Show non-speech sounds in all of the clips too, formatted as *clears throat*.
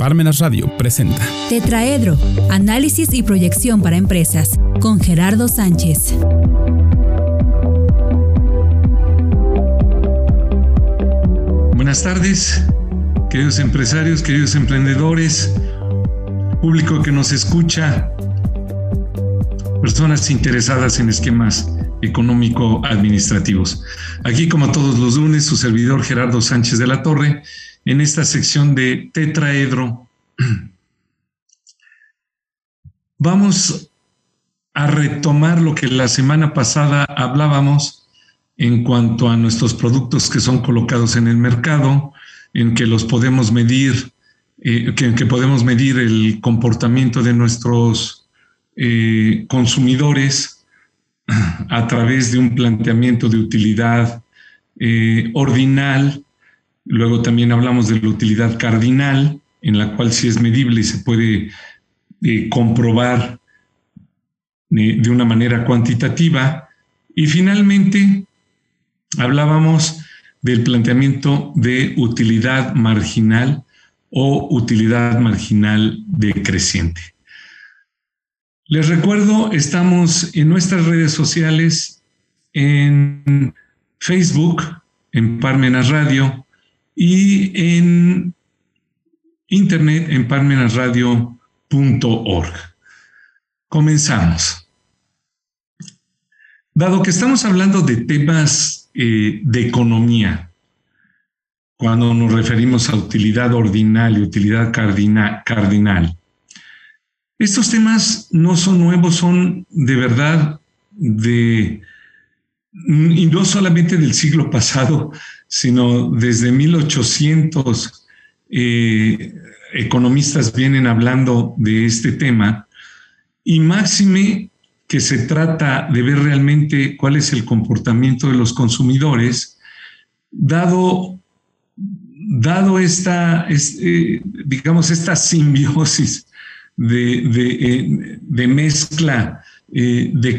Parmenas Radio presenta Tetraedro, análisis y proyección para empresas, con Gerardo Sánchez. Buenas tardes, queridos empresarios, queridos emprendedores, público que nos escucha, personas interesadas en esquemas económico-administrativos. Aquí, como todos los lunes, su servidor Gerardo Sánchez de la Torre en esta sección de tetraedro. Vamos a retomar lo que la semana pasada hablábamos en cuanto a nuestros productos que son colocados en el mercado, en que los podemos medir, eh, que, podemos medir el comportamiento de nuestros eh, consumidores a través de un planteamiento de utilidad eh, ordinal Luego también hablamos de la utilidad cardinal, en la cual sí es medible y se puede eh, comprobar de, de una manera cuantitativa. Y finalmente hablábamos del planteamiento de utilidad marginal o utilidad marginal decreciente. Les recuerdo, estamos en nuestras redes sociales, en Facebook, en Parmenas Radio, y en internet en parmenasradio.org. Comenzamos. Dado que estamos hablando de temas eh, de economía, cuando nos referimos a utilidad ordinal y utilidad cardinal, cardinal, estos temas no son nuevos, son de verdad de, y no solamente del siglo pasado, sino desde 1800 eh, economistas vienen hablando de este tema. Y máxime que se trata de ver realmente cuál es el comportamiento de los consumidores, dado, dado esta, eh, digamos, esta simbiosis de, de, mezcla eh, de,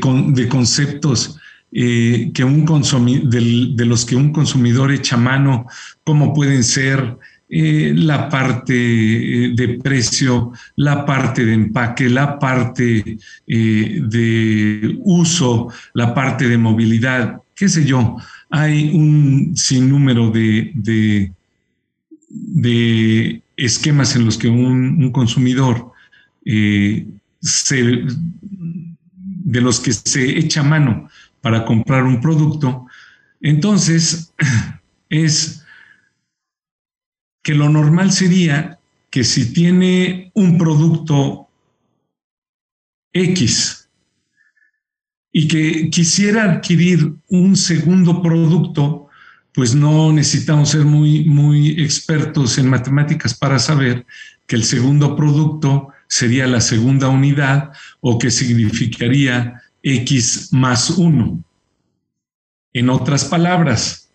conceptos eh, que un de los que un consumidor echa mano, como pueden ser eh, la parte eh, de precio, la parte de empaque, la parte de uso, la parte de movilidad, qué sé yo. Hay un sinnúmero de, de, de esquemas en los que un, consumidor se, de los que se echa mano para comprar un producto, entonces *clears throat* es que lo normal sería que si tiene un producto X y que quisiera adquirir un segundo producto, pues no necesitamos ser muy, muy expertos en matemáticas para saber que el segundo producto sería la segunda unidad o que significaría X más 1. En otras palabras,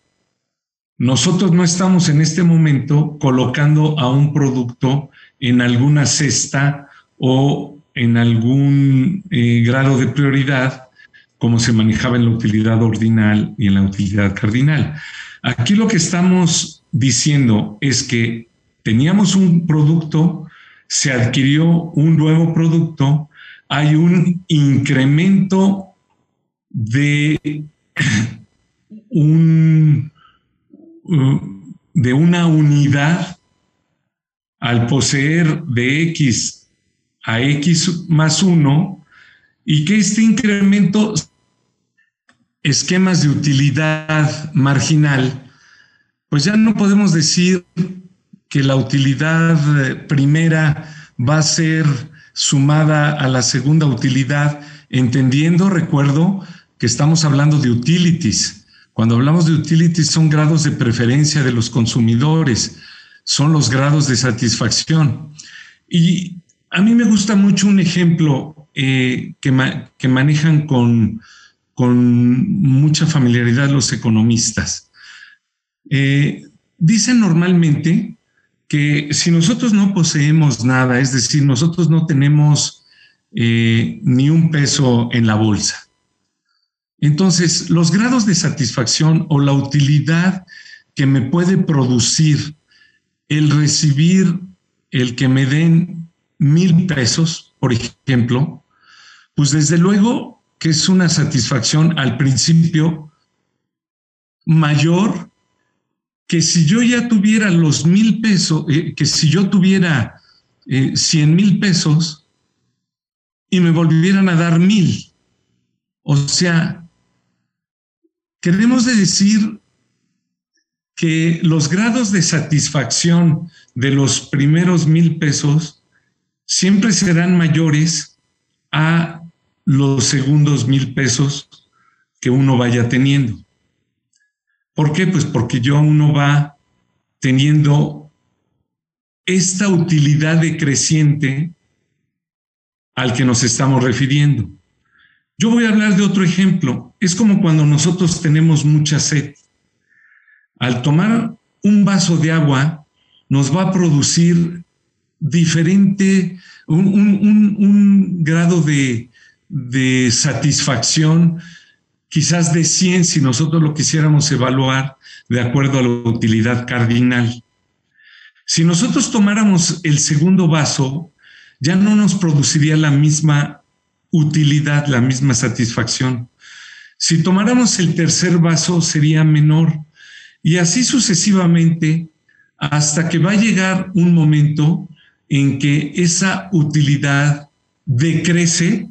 nosotros no estamos en este momento colocando a un producto en alguna cesta o en algún eh, grado de prioridad como se manejaba en la utilidad ordinal y en la utilidad cardinal. Aquí lo que estamos diciendo es que teníamos un producto, se adquirió un nuevo producto hay un incremento de, *clears throat* un, uh, de una unidad al poseer de X a X más 1 y que este incremento, esquemas de utilidad marginal, pues ya no podemos decir que la utilidad eh, primera va a ser sumada a la segunda utilidad, entendiendo, recuerdo, que estamos hablando de utilities. Cuando hablamos de utilities son grados de preferencia de los consumidores, son los grados de satisfacción. Y a mí me gusta mucho un ejemplo eh, que, que, manejan con, con, mucha familiaridad los economistas. Eh, dicen normalmente que si nosotros no poseemos nada, es decir, nosotros no tenemos eh, ni un peso en la bolsa, entonces los grados de satisfacción o la utilidad que me puede producir el recibir el que me den mil pesos, por ejemplo, pues desde luego que es una satisfacción al principio mayor que si yo ya tuviera los mil pesos, eh, que si yo tuviera eh, cien mil pesos y me volvieran a dar mil. O sea, queremos decir que los grados de satisfacción de los primeros mil pesos siempre serán mayores a los segundos mil pesos que uno vaya teniendo. ¿Por qué? Pues porque yo uno va teniendo esta utilidad decreciente al que nos estamos refiriendo. Yo voy a hablar de otro ejemplo. Es como cuando nosotros tenemos mucha sed. Al tomar un vaso de agua, nos va a producir diferente, un, grado de, de satisfacción, quizás de 100 si nosotros lo quisiéramos evaluar de acuerdo a la utilidad cardinal. Si nosotros tomáramos el segundo vaso, ya no nos produciría la misma utilidad, la misma satisfacción. Si tomáramos el tercer vaso sería menor y así sucesivamente hasta que va a llegar un momento en que esa utilidad decrece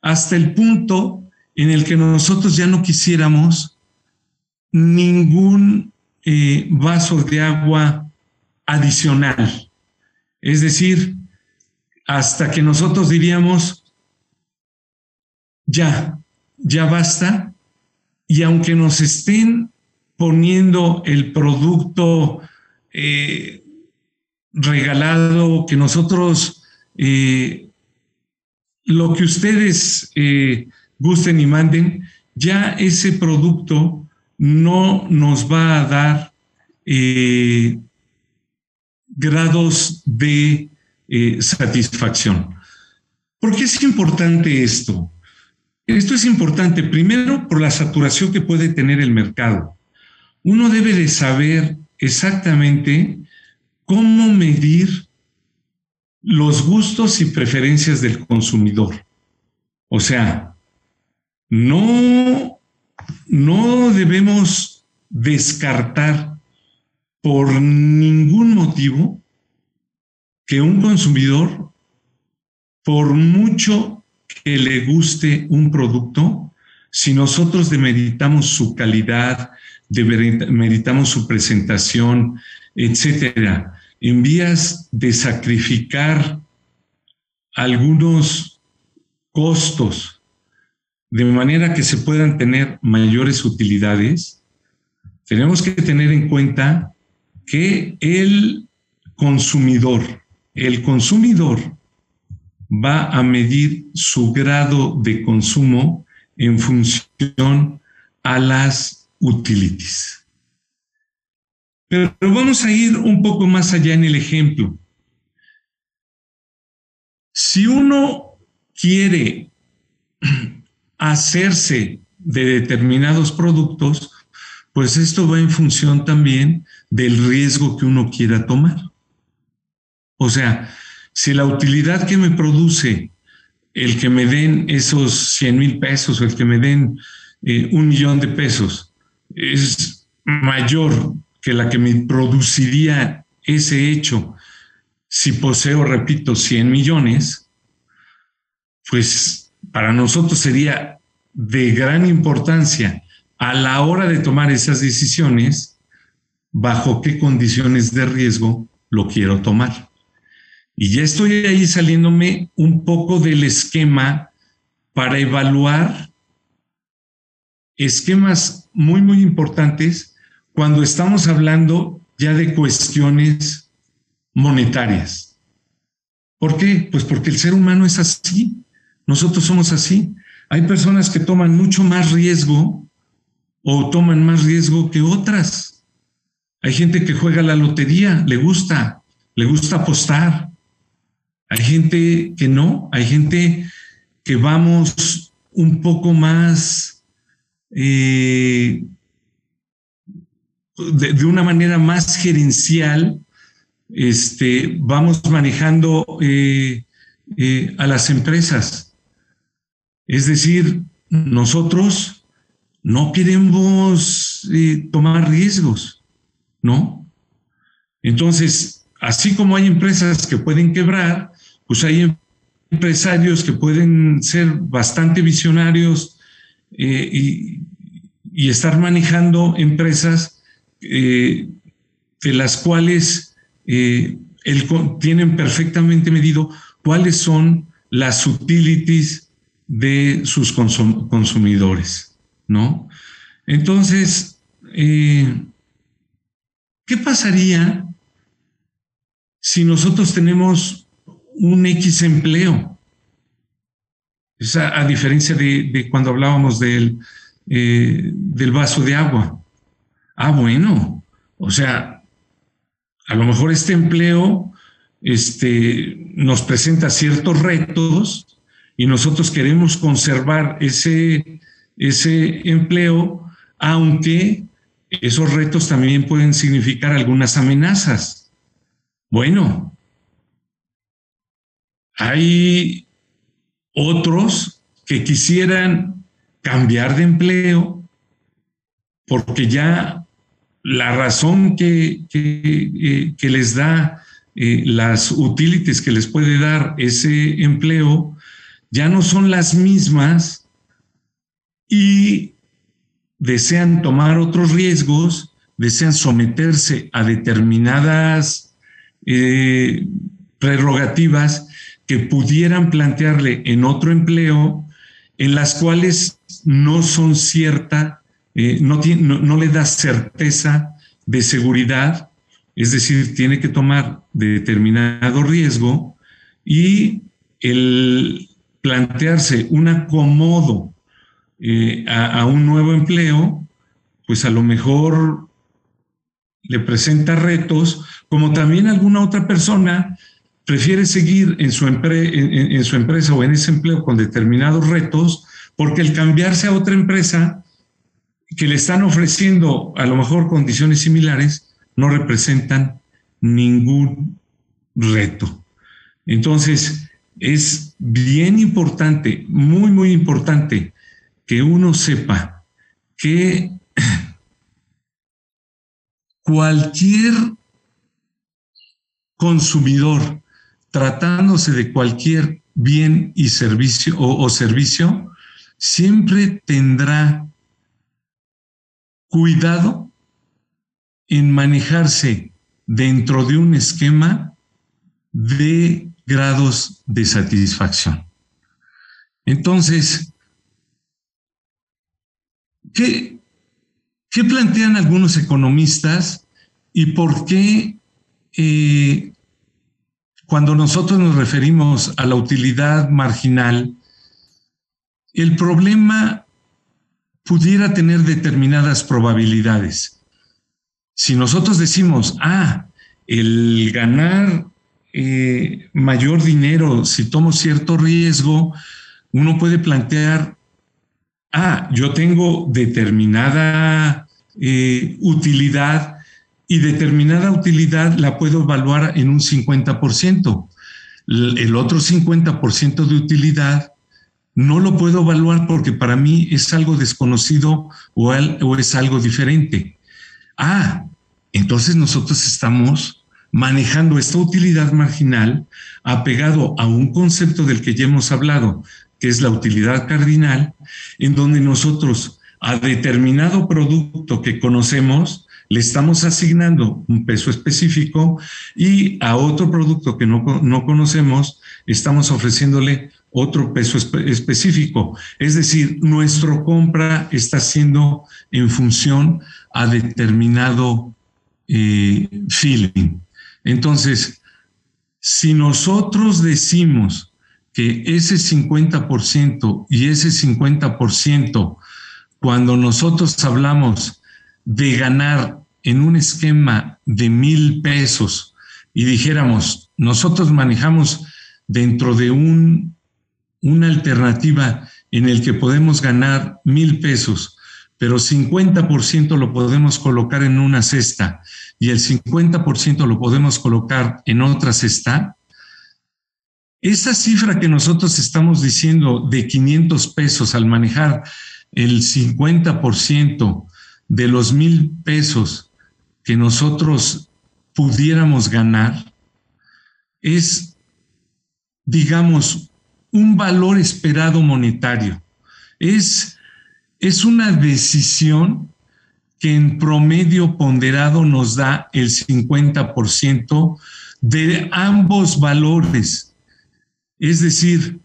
hasta el punto en el que nosotros ya no quisiéramos ningún eh, vaso de agua adicional. Es decir, hasta que nosotros diríamos, ya, ya basta, y aunque nos estén poniendo el producto eh, regalado, que nosotros, eh, lo que ustedes gusten y manden, ya ese producto no nos va a dar grados de satisfacción. ¿Por qué es importante esto? Esto es importante primero por la saturación que puede tener el mercado. Uno debe de saber exactamente cómo medir los gustos y preferencias del consumidor. O sea, no, no debemos descartar por ningún motivo que un consumidor, por mucho que le guste un producto, si nosotros demeritamos su calidad, demeritamos su presentación, etcétera, en vías de sacrificar algunos costos de manera que se puedan tener mayores utilidades, tenemos que tener en cuenta que el consumidor, el consumidor va a medir su grado de consumo en función a las utilities. Pero vamos a ir un poco más allá en el ejemplo. Si uno quiere hacerse de determinados productos, pues esto va en función también del riesgo que uno quiera tomar. O sea, si la utilidad que me produce el que me den esos 100 mil pesos o el que me den eh, un millón de pesos es mayor que la que me produciría ese hecho si poseo, repito, 100 millones, pues para nosotros sería de gran importancia a la hora de tomar esas decisiones, bajo qué condiciones de riesgo lo quiero tomar. Y ya estoy ahí saliéndome un poco del esquema para evaluar esquemas muy, muy importantes cuando estamos hablando ya de cuestiones monetarias. ¿Por qué? Pues porque el ser humano es así. Nosotros somos así. Hay personas que toman mucho más riesgo o toman más riesgo que otras. Hay gente que juega la lotería, le gusta, le gusta apostar. Hay gente que no, hay gente que vamos un poco más eh, de, una manera más gerencial este, vamos manejando eh, eh, a las empresas. Es decir, nosotros no queremos eh, tomar riesgos, ¿no? Entonces, así como hay empresas que pueden quebrar, pues hay empresarios que pueden ser bastante visionarios y, y, estar manejando empresas de las cuales tienen perfectamente medido cuáles son las utilities de sus consumidores, ¿no? Entonces, eh, ¿qué pasaría si nosotros tenemos un X empleo? a, diferencia de, cuando hablábamos del, eh, del vaso de agua. Ah, bueno, o sea, a lo mejor este empleo este, nos presenta ciertos retos y nosotros queremos conservar ese, ese empleo, aunque esos retos también pueden significar algunas amenazas. Bueno, hay otros que quisieran cambiar de empleo porque ya la razón que, que, eh, les da eh, las utilities que les puede dar ese empleo ya no son las mismas y desean tomar otros riesgos, desean someterse a determinadas eh, prerrogativas que pudieran plantearle en otro empleo, en las cuales no son cierta, eh, no, no le da certeza de seguridad es decir, tiene que tomar determinado riesgo y el plantearse un acomodo eh, a, un nuevo empleo, pues a lo mejor le presenta retos, como también alguna otra persona prefiere seguir su, en su empresa o en ese empleo con determinados retos, porque el cambiarse a otra empresa que le están ofreciendo a lo mejor condiciones similares, no representan ningún reto. Entonces, es bien importante, muy, muy importante que uno sepa que *clears throat* cualquier consumidor, tratándose de cualquier bien y servicio o, o servicio, siempre tendrá cuidado en manejarse dentro de un esquema de grados de satisfacción. Entonces, ¿qué, qué plantean algunos economistas y por qué eh, cuando nosotros nos referimos a la utilidad marginal, el problema pudiera tener determinadas probabilidades? Si nosotros decimos, ah, el ganar eh, mayor dinero si tomo cierto riesgo, uno puede plantear, ah, yo tengo determinada eh, utilidad y determinada utilidad la puedo evaluar en un 50%. El otro 50% de utilidad no lo puedo evaluar porque para mí es algo desconocido o, o es algo diferente. Ah, entonces nosotros estamos manejando esta utilidad marginal apegado a un concepto del que ya hemos hablado, que es la utilidad cardinal, en donde nosotros a determinado producto que conocemos le estamos asignando un peso específico y a otro producto que no, conocemos estamos ofreciéndole otro peso específico. Es decir, nuestra compra está siendo en función a determinado eh, feeling. Entonces, si nosotros decimos que ese 50% y ese 50%, cuando nosotros hablamos de ganar en un esquema de mil pesos y dijéramos, nosotros manejamos dentro de un, una alternativa en el que podemos ganar mil pesos, pero 50% lo podemos colocar en una cesta y el 50% lo podemos colocar en otra cesta, esa cifra que nosotros estamos diciendo de 500 pesos al manejar el 50% de los mil pesos que nosotros pudiéramos ganar, es, digamos, un valor esperado monetario. Es, es una decisión que en promedio ponderado nos da el 50% de ambos valores. Es decir,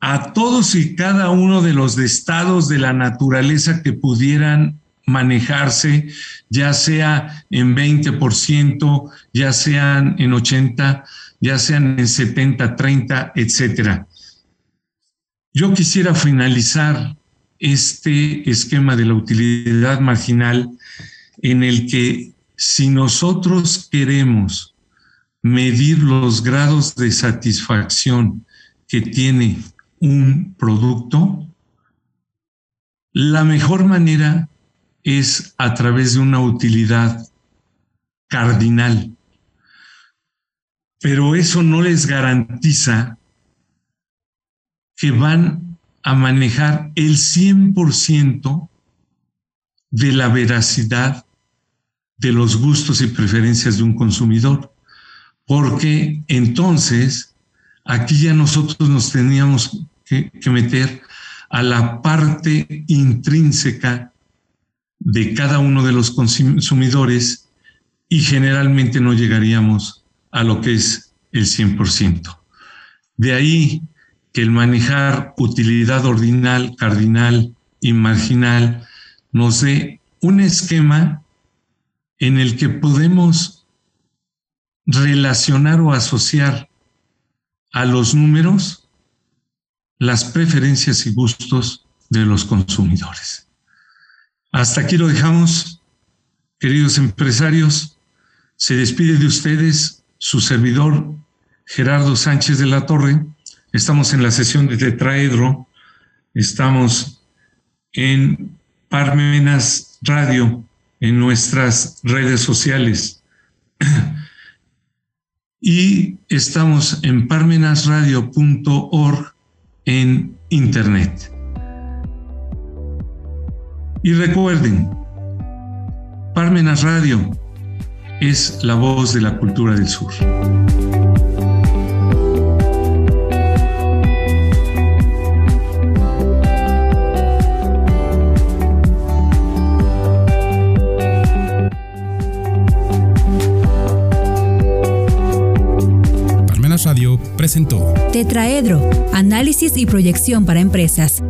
a todos y cada uno de los estados de la naturaleza que pudieran manejarse, ya sea en 20%, ya sean en 80, ya sean en 70, 30, etcétera. Yo quisiera finalizar este esquema de la utilidad marginal en el que si nosotros queremos medir los grados de satisfacción que tiene un producto, la mejor manera es a través de una utilidad cardinal. Pero eso no les garantiza que van a manejar el 100% de la veracidad de los gustos y preferencias de un consumidor, porque entonces aquí ya nosotros nos teníamos que, meter a la parte intrínseca de cada uno de los consumidores y generalmente no llegaríamos a lo que es el 100%. De ahí que el manejar utilidad ordinal, cardinal y marginal nos dé un esquema en el que podemos relacionar o asociar a los números las preferencias y gustos de los consumidores. Hasta aquí lo dejamos, queridos empresarios. Se despide de ustedes su servidor Gerardo Sánchez de la Torre Estamos en la sesión de Tetraedro, estamos en Parmenas Radio, en nuestras redes sociales. y estamos en parmenasradio.org en Internet. Y recuerden, Parmenas Radio es la voz de la cultura del sur. Presentó. Tetraedro, análisis y proyección para empresas